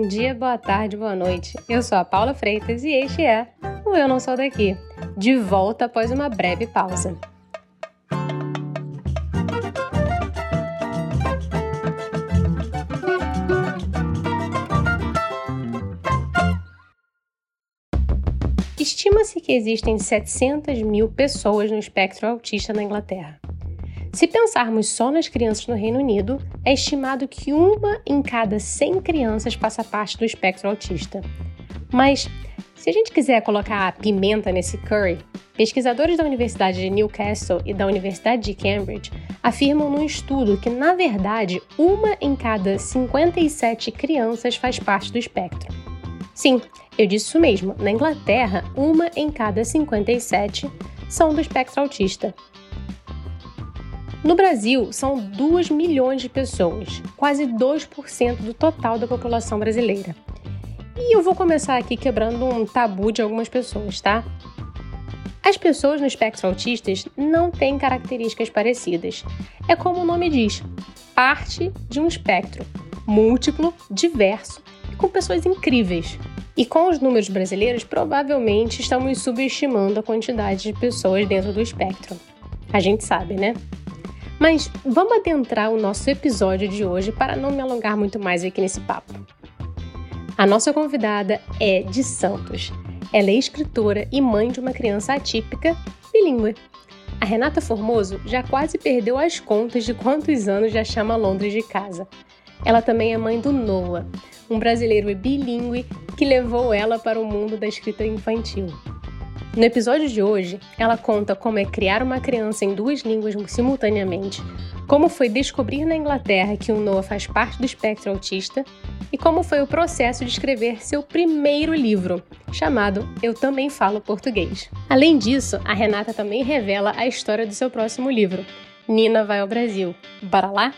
bom dia, boa tarde, boa noite. Eu sou a Paula Freitas e este é o Eu Não Sou Daqui, de volta após uma breve pausa. Estima-se que existem 700 mil pessoas no espectro autista na Inglaterra. Se pensarmos só nas crianças no Reino Unido, é estimado que uma em cada 100 crianças faça parte do espectro autista. Mas, se a gente quiser colocar pimenta nesse curry, pesquisadores da Universidade de Newcastle e da Universidade de Cambridge afirmam num estudo que, na verdade, uma em cada 57 crianças faz parte do espectro. Sim, eu disse isso mesmo. Na Inglaterra, uma em cada 57 são do espectro autista. No Brasil, são 2 milhões de pessoas, quase 2% do total da população brasileira. E eu vou começar aqui quebrando um tabu de algumas pessoas, tá? As pessoas no espectro autistas não têm características parecidas. É como o nome diz, parte de um espectro múltiplo, diverso e com pessoas incríveis. E com os números brasileiros, provavelmente estamos subestimando a quantidade de pessoas dentro do espectro. A gente sabe, né? Mas vamos adentrar o nosso episódio de hoje para não me alongar muito mais aqui nesse papo. A nossa convidada é de Santos. Ela é escritora e mãe de uma criança atípica bilíngue. A Renata Formoso já quase perdeu as contas de quantos anos já chama Londres de casa. Ela também é mãe do Noah, um brasileiro bilíngue que levou ela para o mundo da escrita infantil. No episódio de hoje, ela conta como é criar uma criança em duas línguas simultaneamente, como foi descobrir na Inglaterra que o Noah faz parte do espectro autista e como foi o processo de escrever seu primeiro livro, chamado Eu Também Falo Português. Além disso, a Renata também revela a história do seu próximo livro, Nina Vai ao Brasil. Bora lá?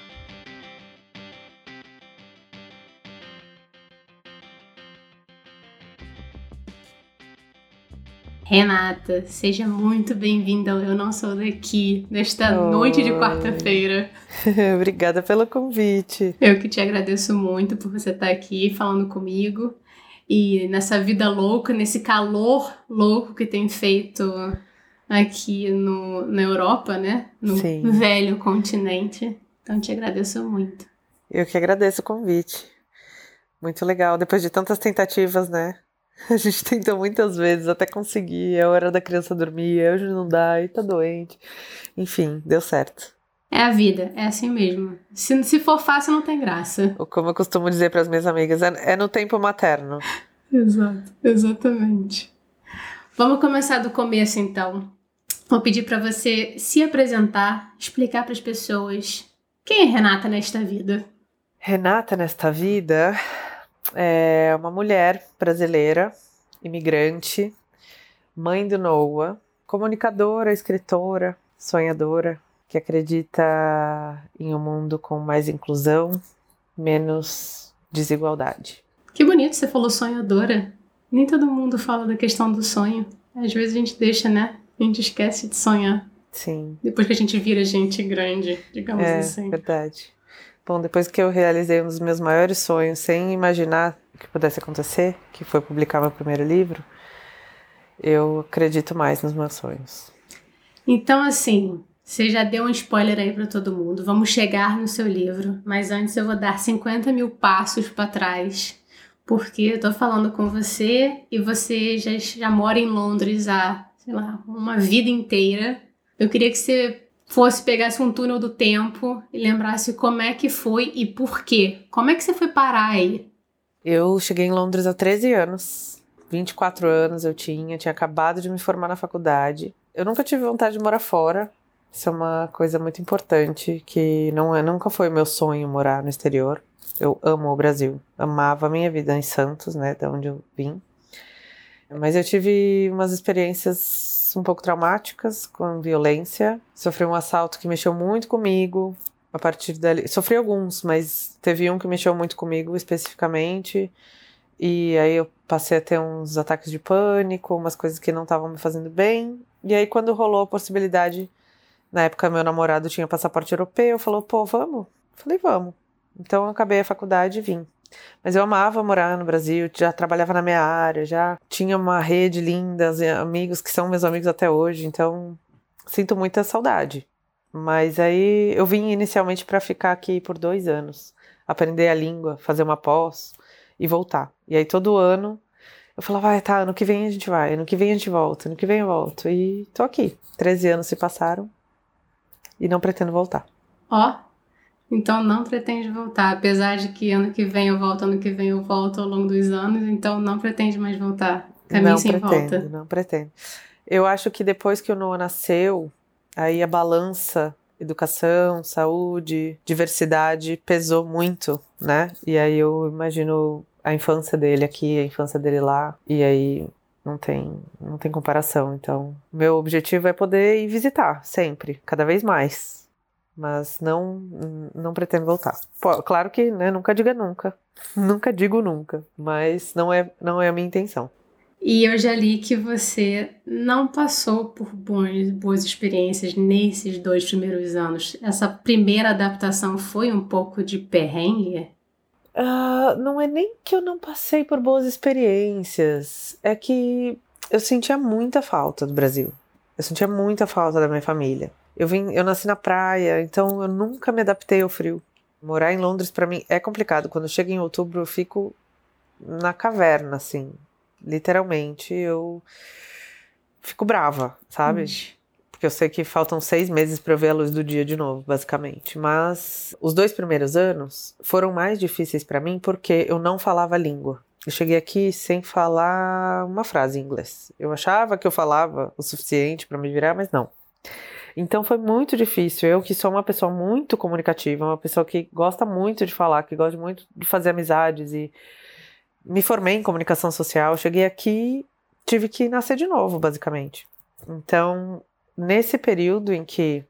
Renata, seja muito bem-vinda ao Eu Não Sou Daqui, nesta Oi. noite de quarta-feira. Obrigada pelo convite. Eu que te agradeço muito por você estar aqui falando comigo e nessa vida louca, nesse calor louco que tem feito aqui no, na Europa, né? No Sim. velho continente. Então te agradeço muito. Eu que agradeço o convite. Muito legal, depois de tantas tentativas, né? A gente tentou muitas vezes até conseguir, é hora da criança dormir, hoje não dá, e tá doente. Enfim, deu certo. É a vida, é assim mesmo. Se, se for fácil, não tem graça. Ou como eu costumo dizer para as minhas amigas, é, é no tempo materno. Exato, exatamente. Vamos começar do começo então. Vou pedir para você se apresentar, explicar para as pessoas quem é Renata nesta vida. Renata nesta vida é uma mulher brasileira, imigrante, mãe do Noah, comunicadora, escritora, sonhadora, que acredita em um mundo com mais inclusão, menos desigualdade. Que bonito você falou sonhadora. Nem todo mundo fala da questão do sonho. Às vezes a gente deixa, né? A gente esquece de sonhar. Sim. Depois que a gente vira gente grande, digamos é, assim. É verdade. Bom, depois que eu realizei um dos meus maiores sonhos, sem imaginar que pudesse acontecer, que foi publicar meu primeiro livro, eu acredito mais nos meus sonhos. Então, assim, você já deu um spoiler aí para todo mundo. Vamos chegar no seu livro, mas antes eu vou dar 50 mil passos para trás, porque eu tô falando com você e você já, já mora em Londres há, sei lá, uma vida inteira. Eu queria que você fosse, pegasse um túnel do tempo e lembrasse como é que foi e por quê. Como é que você foi parar aí? Eu cheguei em Londres há 13 anos. 24 anos eu tinha, tinha acabado de me formar na faculdade. Eu nunca tive vontade de morar fora. Isso é uma coisa muito importante que não é, nunca foi meu sonho morar no exterior. Eu amo o Brasil. Amava a minha vida em Santos, né, de onde eu vim. Mas eu tive umas experiências um pouco traumáticas com violência. Sofri um assalto que mexeu muito comigo. A partir dali, sofri alguns, mas teve um que mexeu muito comigo especificamente. E aí eu passei a ter uns ataques de pânico, umas coisas que não estavam me fazendo bem. E aí quando rolou a possibilidade, na época meu namorado tinha passaporte europeu, falou: "Pô, vamos?" Falei: "Vamos". Então eu acabei a faculdade e vim. Mas eu amava morar no Brasil, já trabalhava na minha área, já tinha uma rede linda, amigos que são meus amigos até hoje, então sinto muita saudade. Mas aí eu vim inicialmente para ficar aqui por dois anos, aprender a língua, fazer uma pós e voltar. E aí todo ano eu falava, ah, tá, ano que vem a gente vai, ano que vem a gente volta, ano que vem eu volto. E tô aqui. 13 anos se passaram e não pretendo voltar. Ó, oh, então não pretende voltar, apesar de que ano que vem eu volto, ano que vem eu volto ao longo dos anos, então não pretende mais voltar. Caminho não sem pretendo, volta. Não pretendo. Eu acho que depois que o Noah nasceu, aí a balança educação, saúde, diversidade pesou muito, né? E aí eu imagino a infância dele aqui, a infância dele lá, e aí não tem, não tem comparação. Então, meu objetivo é poder ir visitar sempre, cada vez mais. Mas não não pretendo voltar. Pô, claro que, né, nunca diga nunca. Nunca digo nunca, mas não é não é a minha intenção. E eu já li que você não passou por boas, boas experiências nesses dois primeiros anos. Essa primeira adaptação foi um pouco de perrengue? Uh, não é nem que eu não passei por boas experiências, é que eu sentia muita falta do Brasil. Eu sentia muita falta da minha família. Eu vim, eu nasci na praia, então eu nunca me adaptei ao frio. Morar em Londres para mim é complicado. Quando chega em outubro eu fico na caverna, assim literalmente, eu fico brava, sabe? Hum. Porque eu sei que faltam seis meses para eu ver a luz do dia de novo, basicamente. Mas os dois primeiros anos foram mais difíceis para mim porque eu não falava língua. Eu cheguei aqui sem falar uma frase em inglês. Eu achava que eu falava o suficiente para me virar, mas não. Então foi muito difícil. Eu que sou uma pessoa muito comunicativa, uma pessoa que gosta muito de falar, que gosta muito de fazer amizades e me formei em comunicação social, cheguei aqui, tive que nascer de novo, basicamente. Então, nesse período em que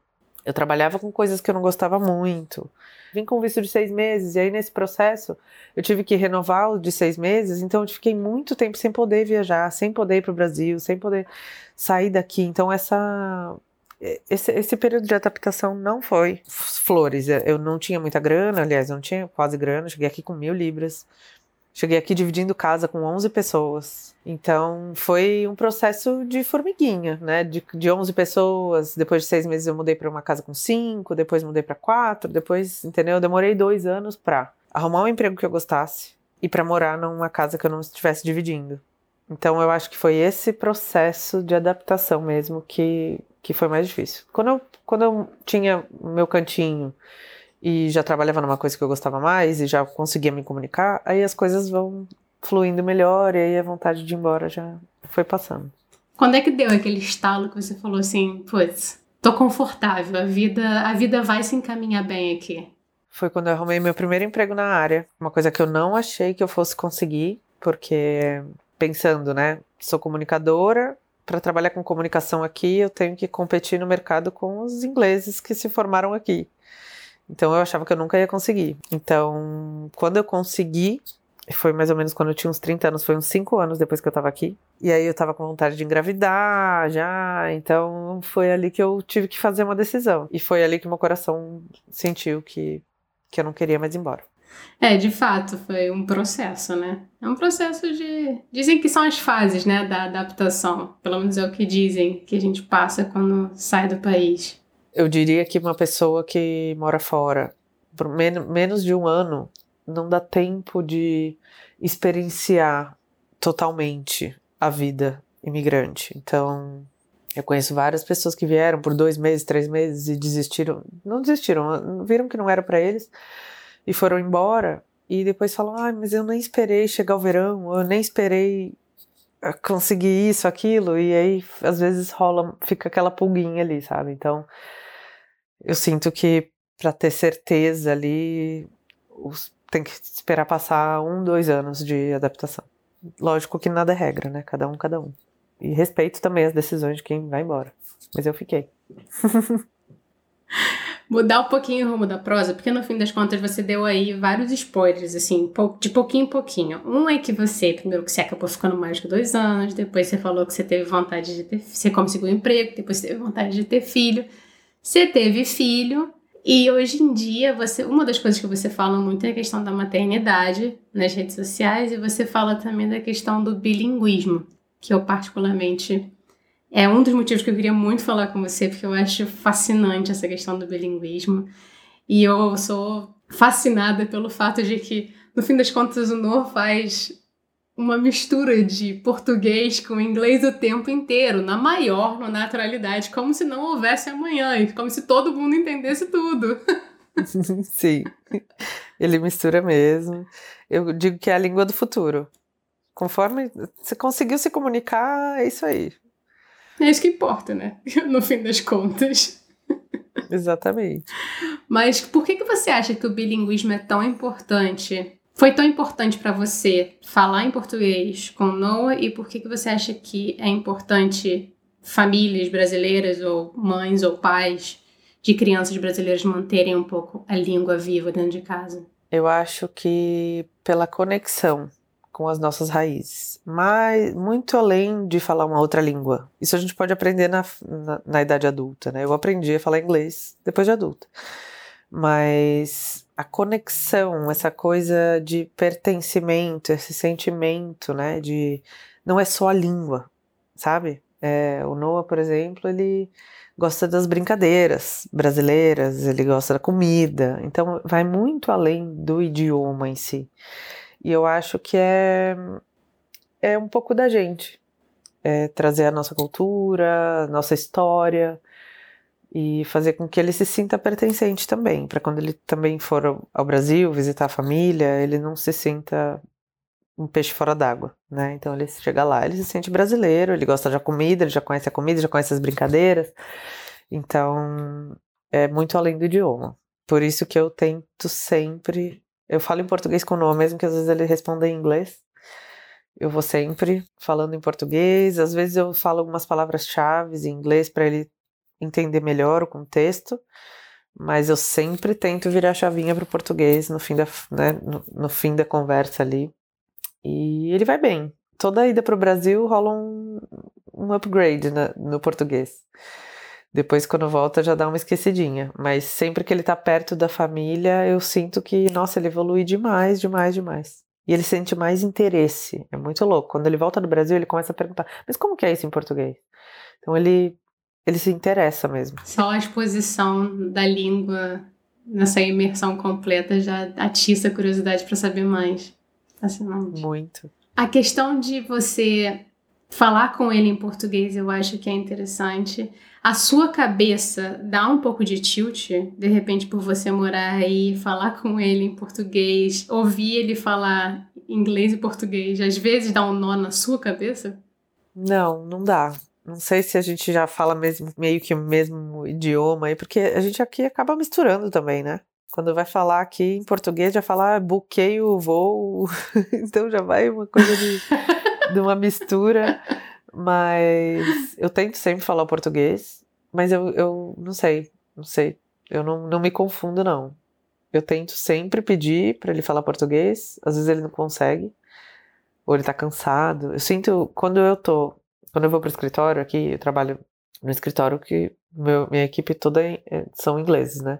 eu trabalhava com coisas que eu não gostava muito, vim com visto de seis meses, e aí nesse processo eu tive que renovar o de seis meses, então eu fiquei muito tempo sem poder viajar, sem poder ir para o Brasil, sem poder sair daqui. Então, essa esse, esse, período de adaptação não foi flores. Eu não tinha muita grana, aliás, eu não tinha quase grana. Cheguei aqui com mil libras. Cheguei aqui dividindo casa com 11 pessoas. Então foi um processo de formiguinha, né? De, de 11 pessoas. Depois de seis meses eu mudei para uma casa com cinco. Depois mudei para quatro. Depois, entendeu? Eu demorei dois anos para arrumar um emprego que eu gostasse e para morar numa casa que eu não estivesse dividindo. Então eu acho que foi esse processo de adaptação mesmo que, que foi mais difícil. Quando eu, quando eu tinha meu cantinho e já trabalhava numa coisa que eu gostava mais e já conseguia me comunicar, aí as coisas vão fluindo melhor e aí a vontade de ir embora já foi passando. Quando é que deu aquele estalo que você falou assim, putz, tô confortável, a vida, a vida vai se encaminhar bem aqui? Foi quando eu arrumei meu primeiro emprego na área, uma coisa que eu não achei que eu fosse conseguir, porque pensando, né, sou comunicadora, para trabalhar com comunicação aqui, eu tenho que competir no mercado com os ingleses que se formaram aqui. Então eu achava que eu nunca ia conseguir. Então, quando eu consegui, foi mais ou menos quando eu tinha uns 30 anos, foi uns 5 anos depois que eu tava aqui. E aí eu tava com vontade de engravidar já, então foi ali que eu tive que fazer uma decisão. E foi ali que meu coração sentiu que, que eu não queria mais ir embora. É, de fato, foi um processo, né? É um processo de. Dizem que são as fases, né, da adaptação. Pelo menos é o que dizem que a gente passa quando sai do país. Eu diria que uma pessoa que mora fora por men menos de um ano não dá tempo de experienciar totalmente a vida imigrante. Então, eu conheço várias pessoas que vieram por dois meses, três meses e desistiram. Não desistiram, viram que não era para eles e foram embora. E depois falam: ah, mas eu nem esperei chegar o verão, eu nem esperei ah, conseguir isso, aquilo. E aí, às vezes, rola, fica aquela pulguinha ali, sabe? Então eu sinto que para ter certeza ali tem que esperar passar um, dois anos de adaptação. Lógico que nada é regra, né? Cada um, cada um. E respeito também as decisões de quem vai embora. Mas eu fiquei. Mudar um pouquinho o rumo da prosa, porque no fim das contas você deu aí vários spoilers, assim, de pouquinho em pouquinho. Um é que você, primeiro que você acabou ficando mais de dois anos, depois você falou que você teve vontade de ter. Você conseguiu um emprego, depois você teve vontade de ter filho. Você teve filho E hoje em dia, você, uma das coisas que você fala muito é a questão da maternidade nas redes sociais e você fala também da questão do bilinguismo, que eu particularmente é um dos motivos que eu queria muito falar com você, porque eu acho fascinante essa questão do bilinguismo. E eu sou fascinada pelo fato de que, no fim das contas, o Noah faz uma mistura de português com inglês o tempo inteiro, na maior naturalidade, como se não houvesse amanhã, e como se todo mundo entendesse tudo. Sim, ele mistura mesmo. Eu digo que é a língua do futuro. Conforme você conseguiu se comunicar, é isso aí. É isso que importa, né? No fim das contas. Exatamente. Mas por que, que você acha que o bilinguismo é tão importante foi tão importante para você falar em português com Noah e por que, que você acha que é importante famílias brasileiras ou mães ou pais de crianças brasileiras manterem um pouco a língua viva dentro de casa? Eu acho que pela conexão com as nossas raízes, mas muito além de falar uma outra língua. Isso a gente pode aprender na, na, na idade adulta, né? Eu aprendi a falar inglês depois de adulta, mas a conexão, essa coisa de pertencimento, esse sentimento, né? De não é só a língua, sabe? É, o Noah, por exemplo, ele gosta das brincadeiras brasileiras, ele gosta da comida, então vai muito além do idioma em si. E eu acho que é, é um pouco da gente, é trazer a nossa cultura, nossa história, e fazer com que ele se sinta pertencente também, para quando ele também for ao Brasil visitar a família, ele não se sinta um peixe fora d'água, né? Então ele chega lá, ele se sente brasileiro, ele gosta da comida, ele já conhece a comida, já conhece as brincadeiras. Então, é muito além do idioma. Por isso que eu tento sempre, eu falo em português com o nome, mesmo que às vezes ele responda em inglês. Eu vou sempre falando em português, às vezes eu falo algumas palavras-chave em inglês para ele entender melhor o contexto, mas eu sempre tento virar a chavinha para o português no fim, da, né, no, no, fim da conversa ali. E ele vai bem. Toda ida para o Brasil rola um, um upgrade na, no português. Depois, quando volta, já dá uma esquecidinha. Mas sempre que ele está perto da família, eu sinto que, nossa, ele evolui demais, demais, demais. E ele sente mais interesse. É muito louco. Quando ele volta do Brasil, ele começa a perguntar: mas como que é isso em português? Então ele ele se interessa mesmo. Só a exposição da língua nessa imersão completa já atiça a curiosidade para saber mais. Fascinante. Muito. A questão de você falar com ele em português eu acho que é interessante. A sua cabeça dá um pouco de tilt, de repente, por você morar aí, falar com ele em português, ouvir ele falar inglês e português, às vezes dá um nó na sua cabeça? Não, não dá. Não sei se a gente já fala mesmo, meio que o mesmo idioma aí, porque a gente aqui acaba misturando também, né? Quando vai falar aqui em português, já fala ah, buquei o voo, então já vai uma coisa de, de uma mistura. Mas eu tento sempre falar português, mas eu, eu não sei, não sei. Eu não, não me confundo, não. Eu tento sempre pedir para ele falar português, às vezes ele não consegue, ou ele tá cansado. Eu sinto, quando eu tô quando eu vou pro escritório aqui, eu trabalho no escritório que meu, minha equipe toda é, são ingleses, né?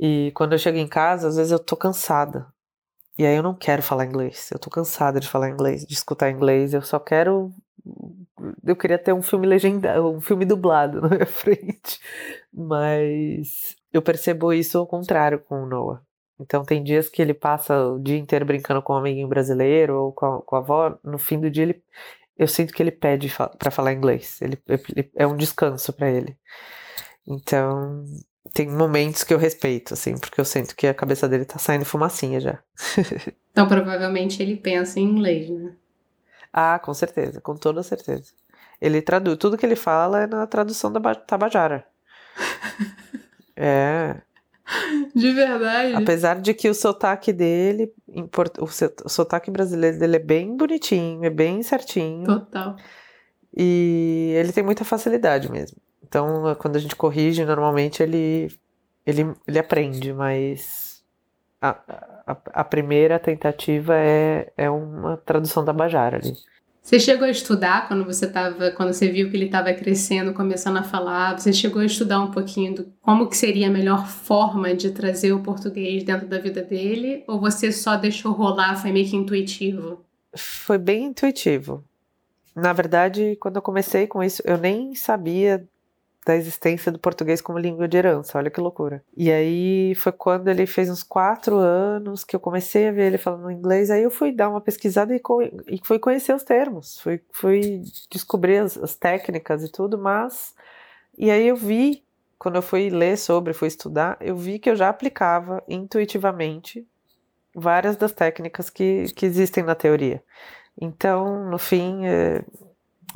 E quando eu chego em casa, às vezes eu tô cansada. E aí eu não quero falar inglês. Eu tô cansada de falar inglês, de escutar inglês. Eu só quero. Eu queria ter um filme legendado, um filme dublado na minha frente. Mas eu percebo isso ao contrário com o Noah. Então tem dias que ele passa o dia inteiro brincando com um amiguinho brasileiro ou com a, com a avó. No fim do dia ele eu sinto que ele pede para falar inglês. Ele, ele, é um descanso para ele. Então, tem momentos que eu respeito, assim, porque eu sinto que a cabeça dele tá saindo fumacinha já. então, provavelmente ele pensa em inglês, né? Ah, com certeza, com toda certeza. Ele traduz, tudo que ele fala é na tradução da Tabajara. é. De verdade. Apesar de que o sotaque dele, o sotaque brasileiro dele é bem bonitinho, é bem certinho. Total. E ele tem muita facilidade mesmo. Então, quando a gente corrige, normalmente ele, ele, ele aprende, mas a, a, a primeira tentativa é, é uma tradução da Bajara ali. Você chegou a estudar quando você tava, quando você viu que ele estava crescendo, começando a falar? Você chegou a estudar um pouquinho do como que seria a melhor forma de trazer o português dentro da vida dele? Ou você só deixou rolar, foi meio que intuitivo? Foi bem intuitivo. Na verdade, quando eu comecei com isso, eu nem sabia da existência do português como língua de herança, olha que loucura. E aí foi quando ele fez uns quatro anos que eu comecei a ver ele falando inglês, aí eu fui dar uma pesquisada e, e fui conhecer os termos, fui, fui descobrir as, as técnicas e tudo, mas. E aí eu vi, quando eu fui ler sobre, fui estudar, eu vi que eu já aplicava intuitivamente várias das técnicas que, que existem na teoria. Então, no fim, é,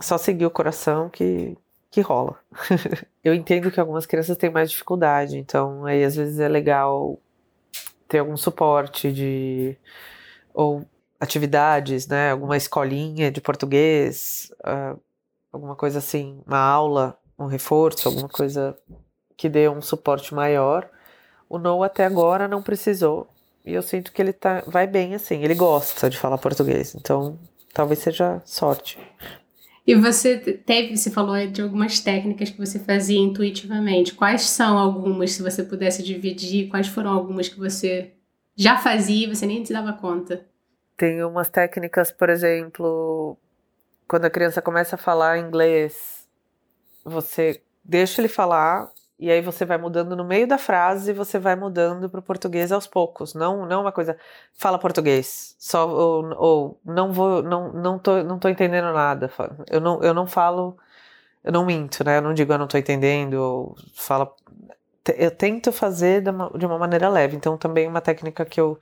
só seguir o coração que, que rola. eu entendo que algumas crianças têm mais dificuldade, então aí às vezes é legal ter algum suporte de ou atividades, né, alguma escolinha de português, uh, alguma coisa assim, uma aula, um reforço, alguma coisa que dê um suporte maior. O No até agora não precisou e eu sinto que ele tá, vai bem assim, ele gosta de falar português, então talvez seja sorte. E você teve, você falou de algumas técnicas que você fazia intuitivamente. Quais são algumas, se você pudesse dividir? Quais foram algumas que você já fazia e você nem se dava conta? Tem umas técnicas, por exemplo, quando a criança começa a falar inglês, você deixa ele falar e aí você vai mudando no meio da frase, você vai mudando para o português aos poucos. Não, não uma coisa, fala português, só ou, ou, não vou, não, não tô, não tô entendendo nada. Eu não, eu não falo, eu não minto, né? Eu não digo eu não tô entendendo, ou fala eu tento fazer de uma, de uma maneira leve. Então também uma técnica que eu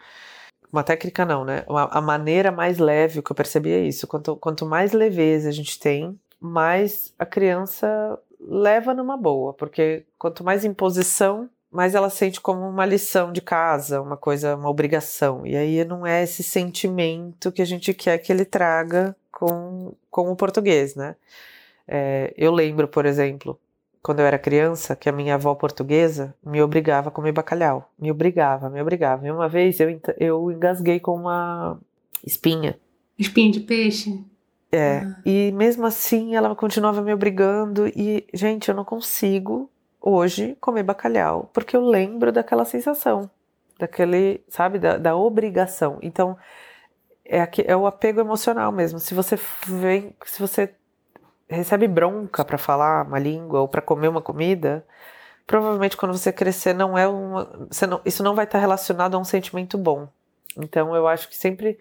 uma técnica não, né? A maneira mais leve que eu percebi é isso. Quanto, quanto mais leveza a gente tem, mais a criança leva numa boa, porque quanto mais imposição, mais ela sente como uma lição de casa, uma coisa, uma obrigação. E aí não é esse sentimento que a gente quer que ele traga com, com o português, né? É, eu lembro, por exemplo, quando eu era criança, que a minha avó portuguesa me obrigava a comer bacalhau. Me obrigava, me obrigava. E uma vez eu, eu engasguei com uma espinha. Espinha de peixe? É, ah. e mesmo assim ela continuava me obrigando e, gente, eu não consigo hoje comer bacalhau, porque eu lembro daquela sensação, daquele, sabe, da, da obrigação. Então, é, é o apego emocional mesmo. Se você vem, se você recebe bronca para falar uma língua ou para comer uma comida, provavelmente quando você crescer não é uma, não, isso não vai estar relacionado a um sentimento bom. Então, eu acho que sempre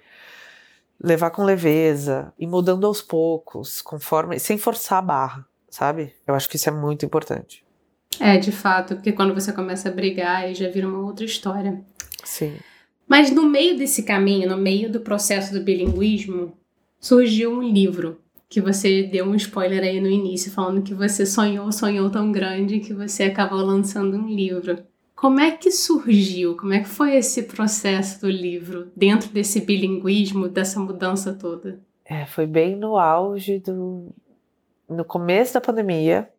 levar com leveza e mudando aos poucos, conforme, sem forçar a barra, sabe? Eu acho que isso é muito importante. É, de fato, porque quando você começa a brigar, aí já vira uma outra história. Sim. Mas no meio desse caminho, no meio do processo do bilinguismo, surgiu um livro que você deu um spoiler aí no início, falando que você sonhou, sonhou tão grande que você acabou lançando um livro. Como é que surgiu? Como é que foi esse processo do livro dentro desse bilinguismo, dessa mudança toda? É, foi bem no auge do no começo da pandemia,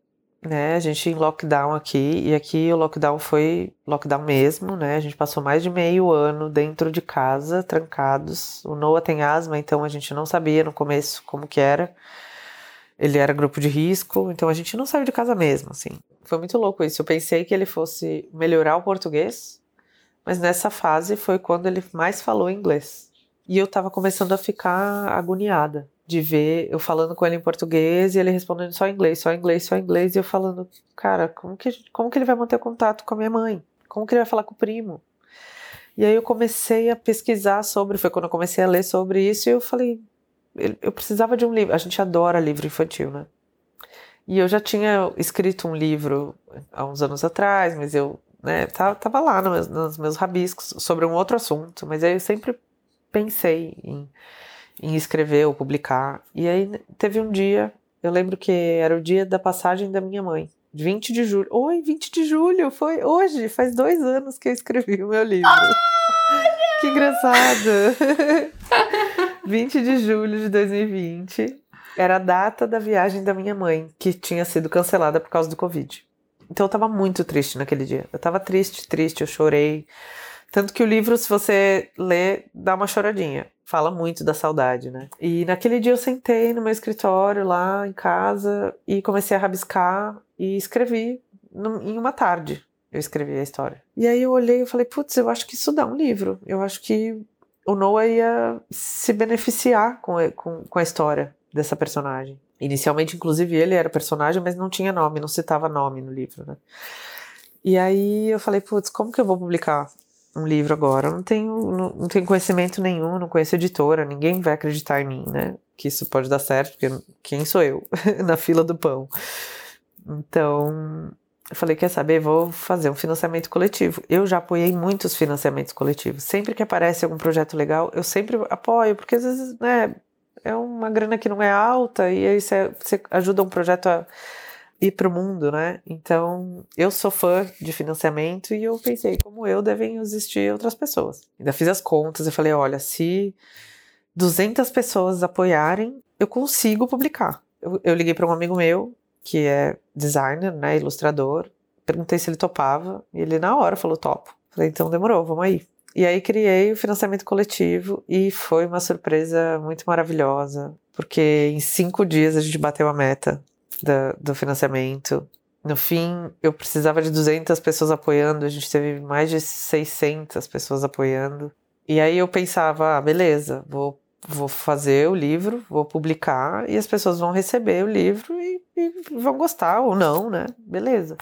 né? A gente em lockdown aqui e aqui o lockdown foi lockdown mesmo, né? A gente passou mais de meio ano dentro de casa, trancados. O Noah tem asma, então a gente não sabia no começo como que era. Ele era grupo de risco, então a gente não saiu de casa mesmo, assim. Foi muito louco isso. Eu pensei que ele fosse melhorar o português, mas nessa fase foi quando ele mais falou inglês. E eu tava começando a ficar agoniada de ver eu falando com ele em português e ele respondendo só inglês, só inglês, só inglês, e eu falando, cara, como que, como que ele vai manter contato com a minha mãe? Como que ele vai falar com o primo? E aí eu comecei a pesquisar sobre, foi quando eu comecei a ler sobre isso, e eu falei, eu precisava de um livro. A gente adora livro infantil, né? E eu já tinha escrito um livro há uns anos atrás, mas eu né, tava lá nos, nos meus rabiscos sobre um outro assunto, mas aí eu sempre pensei em, em escrever ou publicar. E aí teve um dia, eu lembro que era o dia da passagem da minha mãe, 20 de julho. Oi, 20 de julho, foi hoje, faz dois anos que eu escrevi o meu livro. que engraçado! 20 de julho de 2020 era a data da viagem da minha mãe, que tinha sido cancelada por causa do Covid. Então eu tava muito triste naquele dia. Eu tava triste, triste, eu chorei. Tanto que o livro, se você ler, dá uma choradinha. fala muito da saudade, né? E naquele dia eu sentei no meu escritório lá em casa e comecei a rabiscar e escrevi em uma tarde. Eu escrevi a história. E aí eu olhei e falei, putz, eu acho que isso dá um livro. Eu acho que o Noah ia se beneficiar com, com, com a história dessa personagem. Inicialmente, inclusive, ele era personagem, mas não tinha nome, não citava nome no livro, né? E aí eu falei, putz, como que eu vou publicar um livro agora? Eu não tenho, não, não tenho conhecimento nenhum, não conheço editora, ninguém vai acreditar em mim, né? Que isso pode dar certo, porque quem sou eu na fila do pão? Então, eu falei, quer saber, vou fazer um financiamento coletivo. Eu já apoiei muitos financiamentos coletivos. Sempre que aparece algum projeto legal, eu sempre apoio, porque às vezes, né, é uma grana que não é alta e aí você, você ajuda um projeto a ir para o mundo, né? Então, eu sou fã de financiamento e eu pensei, como eu, devem existir outras pessoas. Ainda fiz as contas e falei, olha, se 200 pessoas apoiarem, eu consigo publicar. Eu, eu liguei para um amigo meu, que é designer, né, ilustrador, perguntei se ele topava e ele na hora falou topo. Falei, então demorou, vamos aí. E aí criei o financiamento coletivo e foi uma surpresa muito maravilhosa, porque em cinco dias a gente bateu a meta da, do financiamento. No fim, eu precisava de 200 pessoas apoiando, a gente teve mais de 600 pessoas apoiando. E aí eu pensava, ah, beleza, vou, vou fazer o livro, vou publicar e as pessoas vão receber o livro e, e vão gostar ou não, né? Beleza.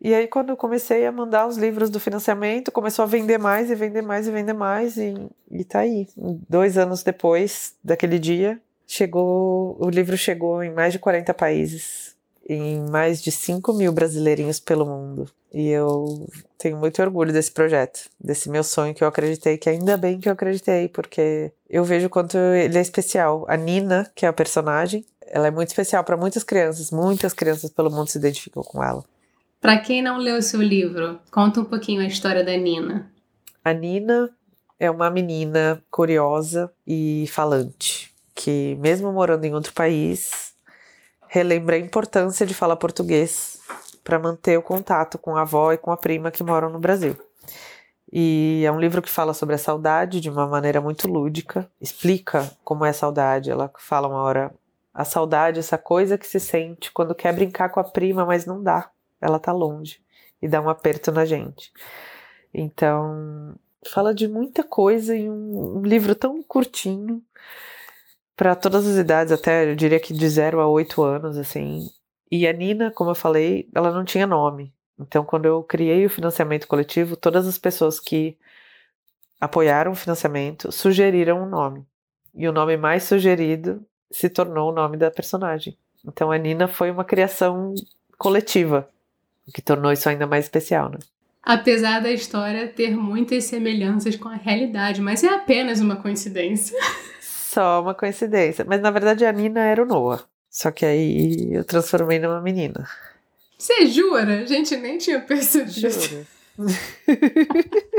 E aí, quando eu comecei a mandar os livros do financiamento, começou a vender mais e vender mais e vender mais, e, e tá aí. Dois anos depois daquele dia, chegou o livro chegou em mais de 40 países, em mais de 5 mil brasileirinhos pelo mundo. E eu tenho muito orgulho desse projeto, desse meu sonho que eu acreditei, que ainda bem que eu acreditei, porque eu vejo quanto ele é especial. A Nina, que é a personagem, ela é muito especial para muitas crianças, muitas crianças pelo mundo se identificam com ela. Para quem não leu o seu livro, conta um pouquinho a história da Nina. A Nina é uma menina curiosa e falante, que mesmo morando em outro país, relembra a importância de falar português para manter o contato com a avó e com a prima que moram no Brasil. E é um livro que fala sobre a saudade de uma maneira muito lúdica, explica como é a saudade. Ela fala uma hora a saudade, essa coisa que se sente quando quer brincar com a prima, mas não dá ela tá longe e dá um aperto na gente. Então, fala de muita coisa em um, um livro tão curtinho para todas as idades, até eu diria que de 0 a 8 anos, assim. E a Nina, como eu falei, ela não tinha nome. Então, quando eu criei o financiamento coletivo, todas as pessoas que apoiaram o financiamento sugeriram um nome. E o nome mais sugerido se tornou o nome da personagem. Então, a Nina foi uma criação coletiva o que tornou isso ainda mais especial, né? Apesar da história ter muitas semelhanças com a realidade, mas é apenas uma coincidência. Só uma coincidência. Mas na verdade a Nina era o Noah. Só que aí eu transformei numa menina. Você jura? A gente nem tinha percebido. Juro.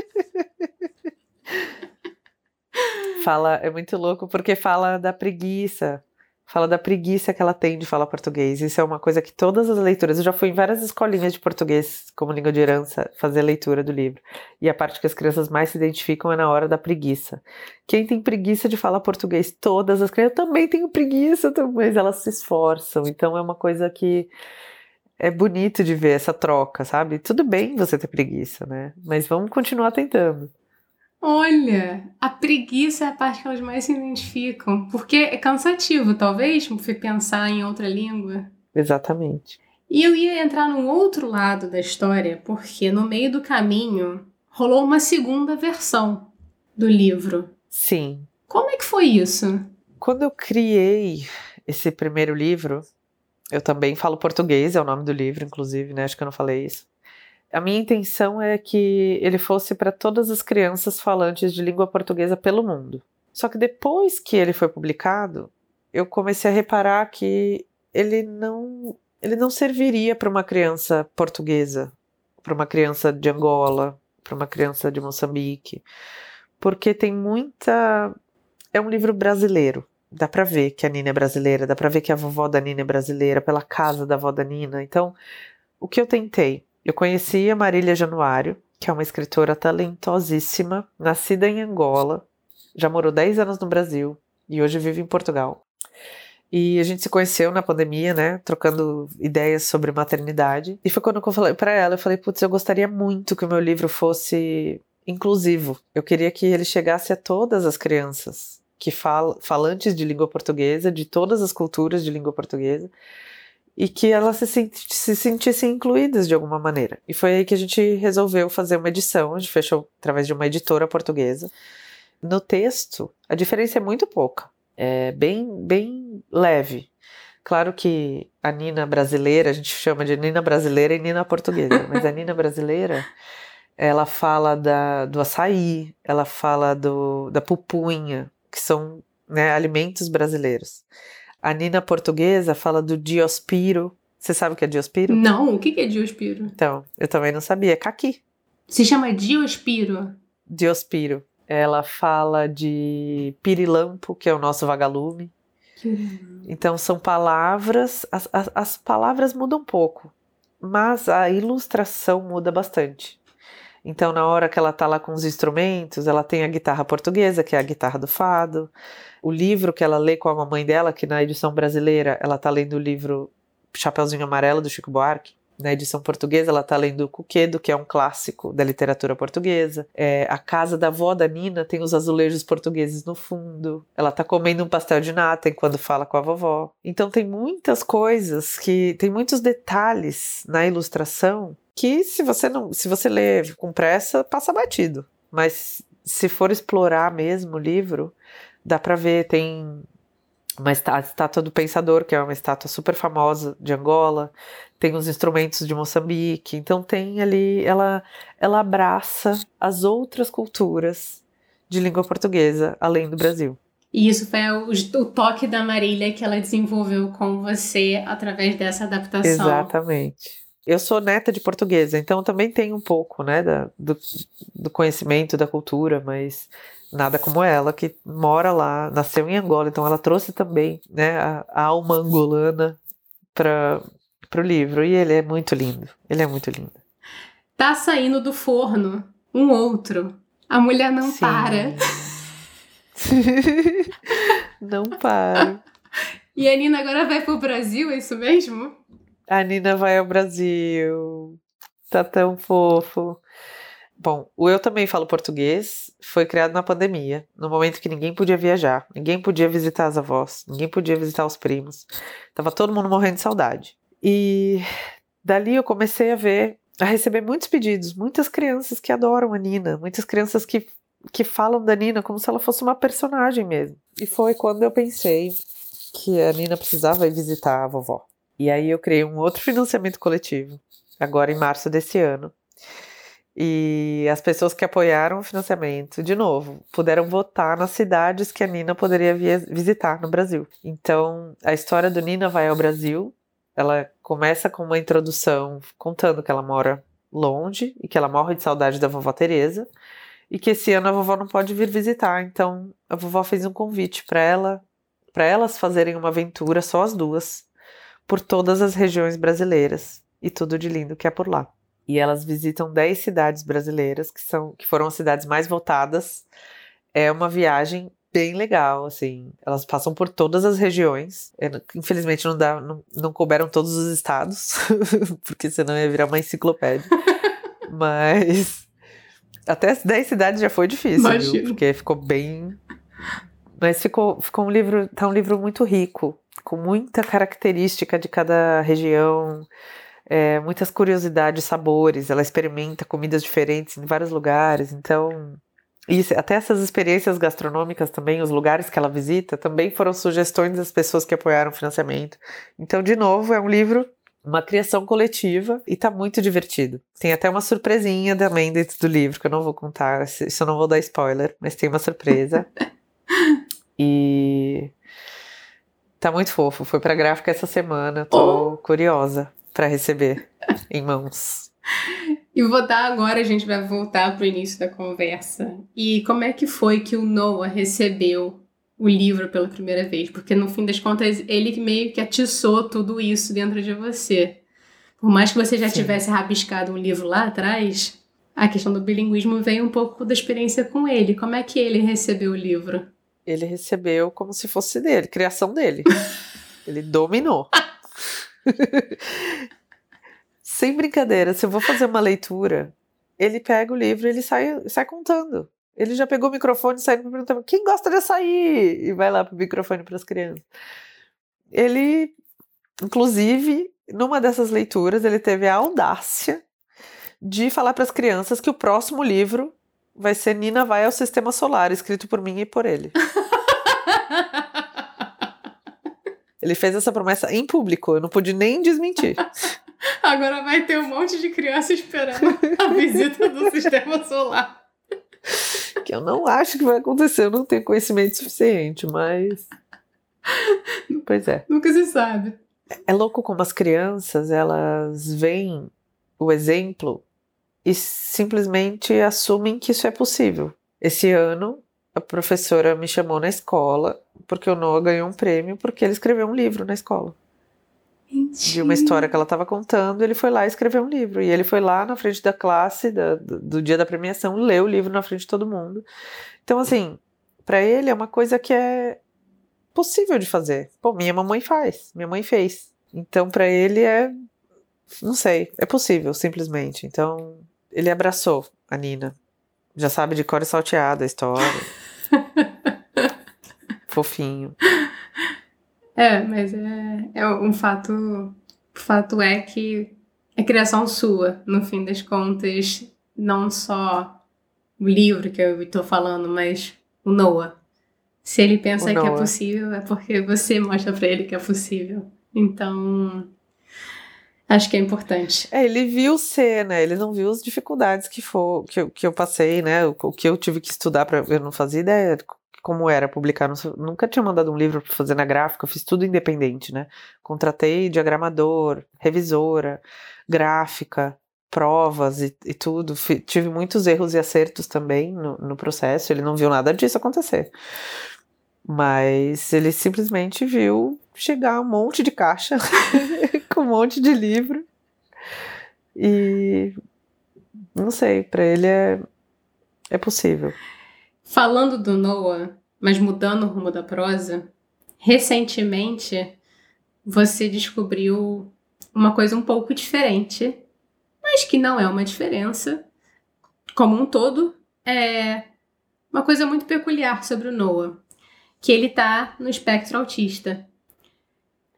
fala, é muito louco porque fala da preguiça fala da preguiça que ela tem de falar português. Isso é uma coisa que todas as leituras, eu já fui em várias escolinhas de português como língua de herança fazer leitura do livro. E a parte que as crianças mais se identificam é na hora da preguiça. Quem tem preguiça de falar português? Todas as crianças. Eu também tenho preguiça, mas elas se esforçam. Então é uma coisa que é bonito de ver essa troca, sabe? Tudo bem você ter preguiça, né? Mas vamos continuar tentando. Olha, a preguiça é a parte que elas mais se identificam, porque é cansativo, talvez, pensar em outra língua. Exatamente. E eu ia entrar num outro lado da história, porque no meio do caminho rolou uma segunda versão do livro. Sim. Como é que foi isso? Quando eu criei esse primeiro livro, eu também falo português, é o nome do livro, inclusive, né? Acho que eu não falei isso. A minha intenção é que ele fosse para todas as crianças falantes de língua portuguesa pelo mundo. Só que depois que ele foi publicado, eu comecei a reparar que ele não ele não serviria para uma criança portuguesa, para uma criança de Angola, para uma criança de Moçambique, porque tem muita é um livro brasileiro. Dá para ver que a Nina é brasileira, dá para ver que a vovó da Nina é brasileira pela casa da avó da Nina. Então, o que eu tentei eu conheci a Marília Januário, que é uma escritora talentosíssima, nascida em Angola, já morou 10 anos no Brasil e hoje vive em Portugal. E a gente se conheceu na pandemia, né? Trocando ideias sobre maternidade. E foi quando eu falei para ela, eu falei, putz, eu gostaria muito que o meu livro fosse inclusivo. Eu queria que ele chegasse a todas as crianças que falam, falantes de língua portuguesa, de todas as culturas de língua portuguesa, e que elas se, senti se sentissem incluídas de alguma maneira. E foi aí que a gente resolveu fazer uma edição, a gente fechou através de uma editora portuguesa. No texto, a diferença é muito pouca, é bem, bem leve. Claro que a Nina brasileira, a gente chama de Nina brasileira e Nina portuguesa, mas a Nina brasileira, ela fala da, do açaí, ela fala do, da pupunha, que são né, alimentos brasileiros. A Nina portuguesa fala do diospiro. Você sabe o que é diospiro? Não, o que é diospiro? Então, eu também não sabia. É caqui. Se chama diospiro? Diospiro. Ela fala de pirilampo, que é o nosso vagalume. Então, são palavras. As, as, as palavras mudam um pouco, mas a ilustração muda bastante. Então, na hora que ela tá lá com os instrumentos, ela tem a guitarra portuguesa, que é a guitarra do fado. O livro que ela lê com a mamãe dela, que na edição brasileira ela tá lendo o livro Chapeuzinho Amarelo do Chico Buarque. Na edição portuguesa, ela está lendo o Cuquedo, que é um clássico da literatura portuguesa. É, a casa da avó da Nina tem os azulejos portugueses no fundo. Ela está comendo um pastel de nata enquanto fala com a vovó. Então tem muitas coisas que tem muitos detalhes na ilustração que se você não, se você lê com pressa, passa batido. Mas se for explorar mesmo o livro, dá para ver, tem uma estátua do Pensador, que é uma estátua super famosa de Angola, tem os instrumentos de Moçambique, então tem ali, ela, ela abraça as outras culturas de língua portuguesa, além do Brasil. E isso foi o, o, toque da Marília que ela desenvolveu com você através dessa adaptação. Exatamente. Eu sou neta de portuguesa, então também tenho um pouco, né, da, do, do conhecimento da cultura, mas nada como ela, que mora lá, nasceu em Angola, então ela trouxe também, né, a, a alma angolana para o livro, e ele é muito lindo, ele é muito lindo. Tá saindo do forno um outro, a mulher não Sim. para. não para. E a Nina agora vai pro Brasil, é isso mesmo? A Nina vai ao Brasil. Tá tão fofo. Bom, o Eu Também Falo Português foi criado na pandemia, no momento que ninguém podia viajar, ninguém podia visitar as avós, ninguém podia visitar os primos. Tava todo mundo morrendo de saudade. E dali eu comecei a ver, a receber muitos pedidos, muitas crianças que adoram a Nina, muitas crianças que, que falam da Nina como se ela fosse uma personagem mesmo. E foi quando eu pensei que a Nina precisava ir visitar a vovó. E aí eu criei um outro financiamento coletivo, agora em março desse ano. E as pessoas que apoiaram o financiamento, de novo, puderam votar nas cidades que a Nina poderia visitar no Brasil. Então, a história do Nina vai ao Brasil. Ela começa com uma introdução contando que ela mora longe e que ela morre de saudade da vovó Teresa e que esse ano a vovó não pode vir visitar. Então, a vovó fez um convite para ela, para elas fazerem uma aventura só as duas por todas as regiões brasileiras e tudo de lindo que é por lá. E elas visitam 10 cidades brasileiras que são que foram as cidades mais votadas. É uma viagem bem legal, assim. Elas passam por todas as regiões. Infelizmente não dá, não, não couberam todos os estados, porque senão ia virar uma enciclopédia. Mas até as 10 cidades já foi difícil, viu? porque ficou bem mas ficou, ficou um livro, tá um livro muito rico com muita característica de cada região, é, muitas curiosidades, sabores. Ela experimenta comidas diferentes em vários lugares, então. Isso, até essas experiências gastronômicas também, os lugares que ela visita, também foram sugestões das pessoas que apoiaram o financiamento. Então, de novo, é um livro uma criação coletiva e tá muito divertido. Tem até uma surpresinha também dentro do livro, que eu não vou contar, isso eu não vou dar spoiler, mas tem uma surpresa. e Tá muito fofo. Foi pra gráfica essa semana. Tô oh. curiosa para receber em mãos. E vou dar agora, a gente vai voltar pro início da conversa. E como é que foi que o Noah recebeu o livro pela primeira vez? Porque no fim das contas, ele meio que atiçou tudo isso dentro de você. Por mais que você já Sim. tivesse rabiscado um livro lá atrás, a questão do bilinguismo veio um pouco da experiência com ele. Como é que ele recebeu o livro? Ele recebeu como se fosse dele, criação dele. ele dominou. Sem brincadeira, se eu vou fazer uma leitura, ele pega o livro e ele sai, sai contando. Ele já pegou o microfone e saiu me perguntando quem gosta de açaí? E vai lá pro microfone para as crianças. Ele, inclusive, numa dessas leituras, ele teve a audácia de falar para as crianças que o próximo livro vai ser Nina vai ao Sistema Solar, escrito por mim e por ele. ele fez essa promessa em público, eu não pude nem desmentir. Agora vai ter um monte de criança esperando a visita do Sistema Solar. Que eu não acho que vai acontecer, eu não tenho conhecimento suficiente, mas. Pois é. Nunca se sabe. É louco como as crianças, elas veem o exemplo e simplesmente assumem que isso é possível. Esse ano, a professora me chamou na escola porque o Noah ganhou um prêmio porque ele escreveu um livro na escola. Mentira. De uma história que ela estava contando, ele foi lá e escreveu um livro. E ele foi lá na frente da classe, da, do, do dia da premiação, leu o livro na frente de todo mundo. Então, assim, para ele é uma coisa que é possível de fazer. Pô, minha mamãe faz, minha mãe fez. Então, para ele é. Não sei, é possível, simplesmente. Então, ele abraçou a Nina. Já sabe de cor e salteada a história. Fofinho. É, mas é, é um fato. O fato é que é criação sua, no fim das contas, não só o livro que eu estou falando, mas o Noah. Se ele pensa que é possível, é porque você mostra para ele que é possível. Então, acho que é importante. É, ele viu ser, né? Ele não viu as dificuldades que, for, que, eu, que eu passei, né? O, o que eu tive que estudar para eu não fazia ideia como era publicar. Nunca tinha mandado um livro para fazer na gráfica, eu fiz tudo independente, né? Contratei diagramador, revisora, gráfica, provas e, e tudo. tive muitos erros e acertos também no, no processo. Ele não viu nada disso acontecer. Mas ele simplesmente viu chegar um monte de caixa com um monte de livro. E não sei, para ele é, é possível. Falando do Noah, mas mudando o rumo da prosa, recentemente você descobriu uma coisa um pouco diferente, mas que não é uma diferença. Como um todo, é uma coisa muito peculiar sobre o Noah que ele tá no espectro autista.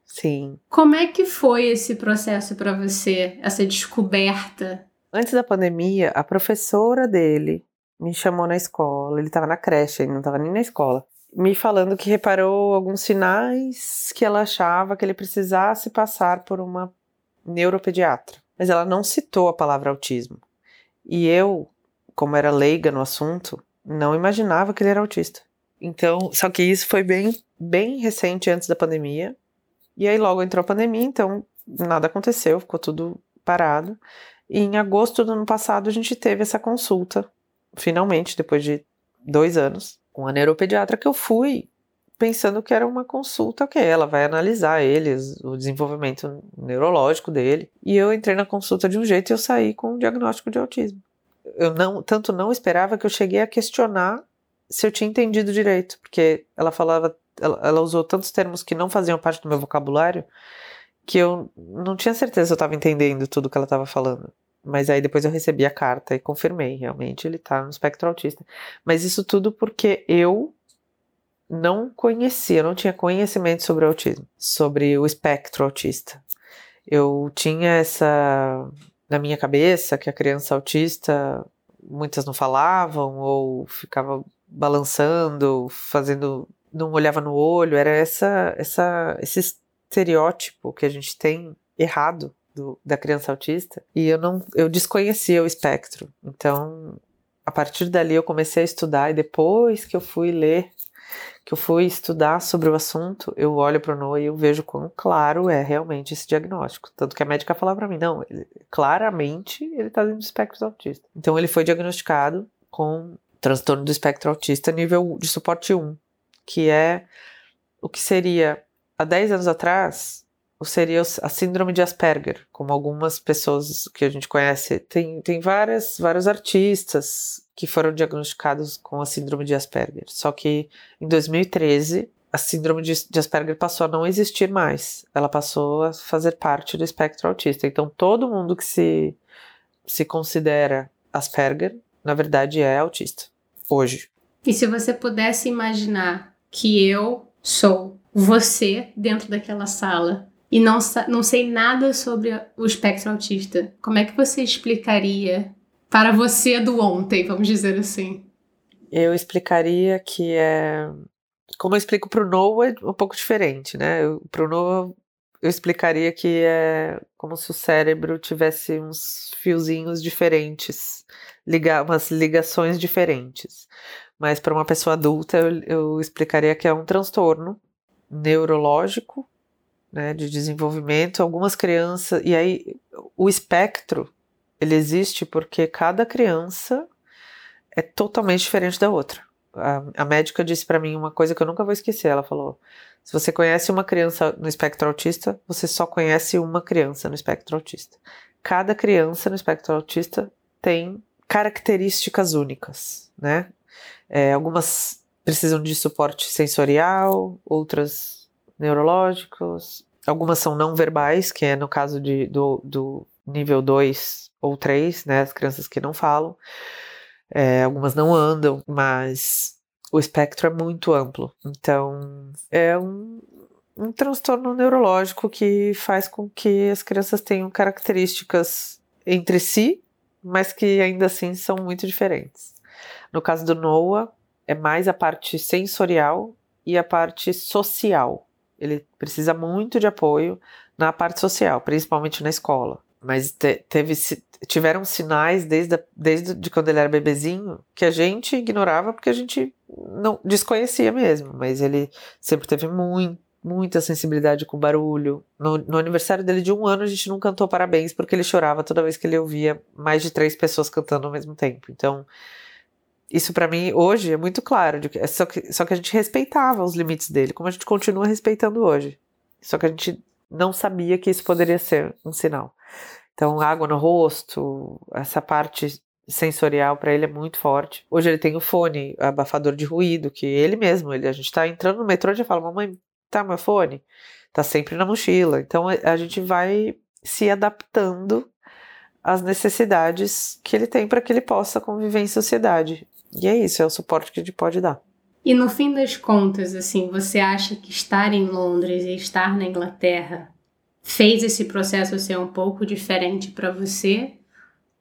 Sim. Como é que foi esse processo para você, essa descoberta? Antes da pandemia, a professora dele me chamou na escola, ele estava na creche, ele não estava nem na escola, me falando que reparou alguns sinais que ela achava que ele precisasse passar por uma neuropediatra. Mas ela não citou a palavra autismo. E eu, como era leiga no assunto, não imaginava que ele era autista. Então, só que isso foi bem, bem recente antes da pandemia. E aí logo entrou a pandemia, então nada aconteceu, ficou tudo parado. E em agosto do ano passado a gente teve essa consulta, finalmente, depois de dois anos, com a neuropediatra que eu fui pensando que era uma consulta que ela vai analisar eles, o desenvolvimento neurológico dele. E eu entrei na consulta de um jeito e eu saí com um diagnóstico de autismo. Eu não, tanto não esperava que eu cheguei a questionar se eu tinha entendido direito, porque ela falava, ela, ela usou tantos termos que não faziam parte do meu vocabulário que eu não tinha certeza se eu estava entendendo tudo que ela estava falando. Mas aí depois eu recebi a carta e confirmei, realmente ele está no espectro autista. Mas isso tudo porque eu não conhecia, não tinha conhecimento sobre o autismo, sobre o espectro autista. Eu tinha essa na minha cabeça que a criança autista muitas não falavam ou ficava balançando, fazendo, não olhava no olho, era essa, essa, esse estereótipo que a gente tem errado do, da criança autista. E eu não, eu desconhecia o espectro. Então, a partir dali eu comecei a estudar e depois que eu fui ler, que eu fui estudar sobre o assunto, eu olho para o Noah e eu vejo quão claro é realmente esse diagnóstico. Tanto que a médica falou para mim, não, ele, claramente ele está dentro do espectro autista. Então ele foi diagnosticado com transtorno do espectro autista nível de suporte 1, que é o que seria há 10 anos atrás seria a síndrome de Asperger, como algumas pessoas que a gente conhece. Tem, tem várias, vários artistas que foram diagnosticados com a síndrome de Asperger. Só que em 2013, a síndrome de, de Asperger passou a não existir mais. Ela passou a fazer parte do espectro autista. Então, todo mundo que se, se considera Asperger, na verdade, é autista. Hoje. E se você pudesse imaginar que eu sou você dentro daquela sala e não, não sei nada sobre o espectro autista, como é que você explicaria para você do ontem, vamos dizer assim? Eu explicaria que é. Como eu explico para o Noah, é um pouco diferente, né? Para o Noah, eu explicaria que é como se o cérebro tivesse uns fiozinhos diferentes, ligar, umas ligações diferentes. Mas para uma pessoa adulta, eu, eu explicaria que é um transtorno neurológico né, de desenvolvimento, algumas crianças, e aí o espectro, ele existe porque cada criança é totalmente diferente da outra. A, a médica disse para mim uma coisa que eu nunca vou esquecer, ela falou, se você conhece uma criança no espectro autista, você só conhece uma criança no espectro autista. Cada criança no espectro autista tem características únicas, né? É, algumas precisam de suporte sensorial, outras neurológicos, algumas são não verbais, que é no caso de, do, do nível 2 ou 3, né, as crianças que não falam, é, algumas não andam, mas o espectro é muito amplo. Então, é um, um transtorno neurológico que faz com que as crianças tenham características entre si, mas que ainda assim são muito diferentes. No caso do Noah, é mais a parte sensorial e a parte social. Ele precisa muito de apoio na parte social, principalmente na escola. Mas te, teve, tiveram sinais desde, desde de quando ele era bebezinho que a gente ignorava porque a gente não desconhecia mesmo. Mas ele sempre teve muito, muita sensibilidade com barulho. No, no, aniversário dele de um ano, a gente não cantou parabéns porque ele chorava toda vez que ele ouvia mais de três pessoas cantando ao mesmo tempo. Então, isso para mim hoje é muito claro, de que, só, que, só que a gente respeitava os limites dele, como a gente continua respeitando hoje. Só que a gente não sabia que isso poderia ser um sinal. Então, água no rosto, essa parte sensorial para ele é muito forte. Hoje ele tem o fone, abafador de ruído, que ele mesmo, ele, a gente tá entrando no metrô e já fala: "Mamãe, tá meu fone?" Tá sempre na mochila. Então a gente vai se adaptando às necessidades que ele tem para que ele possa conviver em sociedade. E é isso, é o suporte que a gente pode dar. E no fim das contas, assim, você acha que estar em Londres e estar na Inglaterra fez esse processo ser um pouco diferente para você